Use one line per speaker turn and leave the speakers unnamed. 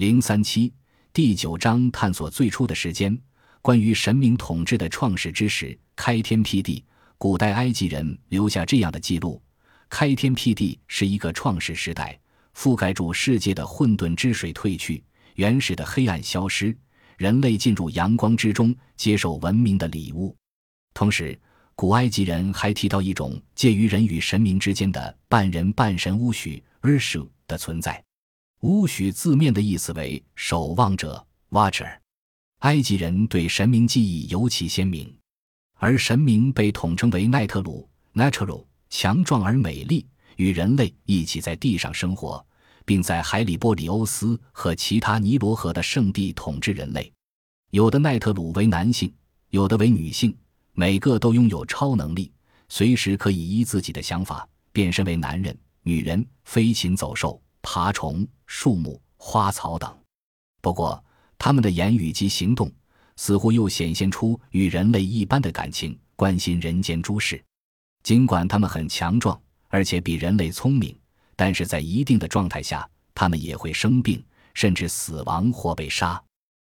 零三七第九章探索最初的时间，关于神明统治的创始之时，开天辟地。古代埃及人留下这样的记录：开天辟地是一个创始时代，覆盖住世界的混沌之水退去，原始的黑暗消失，人类进入阳光之中，接受文明的礼物。同时，古埃及人还提到一种介于人与神明之间的半人半神巫许 （ursu） 的存在。巫许字面的意思为守望者 （Watcher）。埃及人对神明记忆尤其鲜明。而神明被统称为奈特鲁 （Natural），强壮而美丽，与人类一起在地上生活，并在海里波里欧斯和其他尼罗河的圣地统治人类。有的奈特鲁为男性，有的为女性，每个都拥有超能力，随时可以依自己的想法变身为男人、女人、飞禽走兽、爬虫、树木、花草等。不过，他们的言语及行动。似乎又显现出与人类一般的感情，关心人间诸事。尽管他们很强壮，而且比人类聪明，但是在一定的状态下，他们也会生病，甚至死亡或被杀。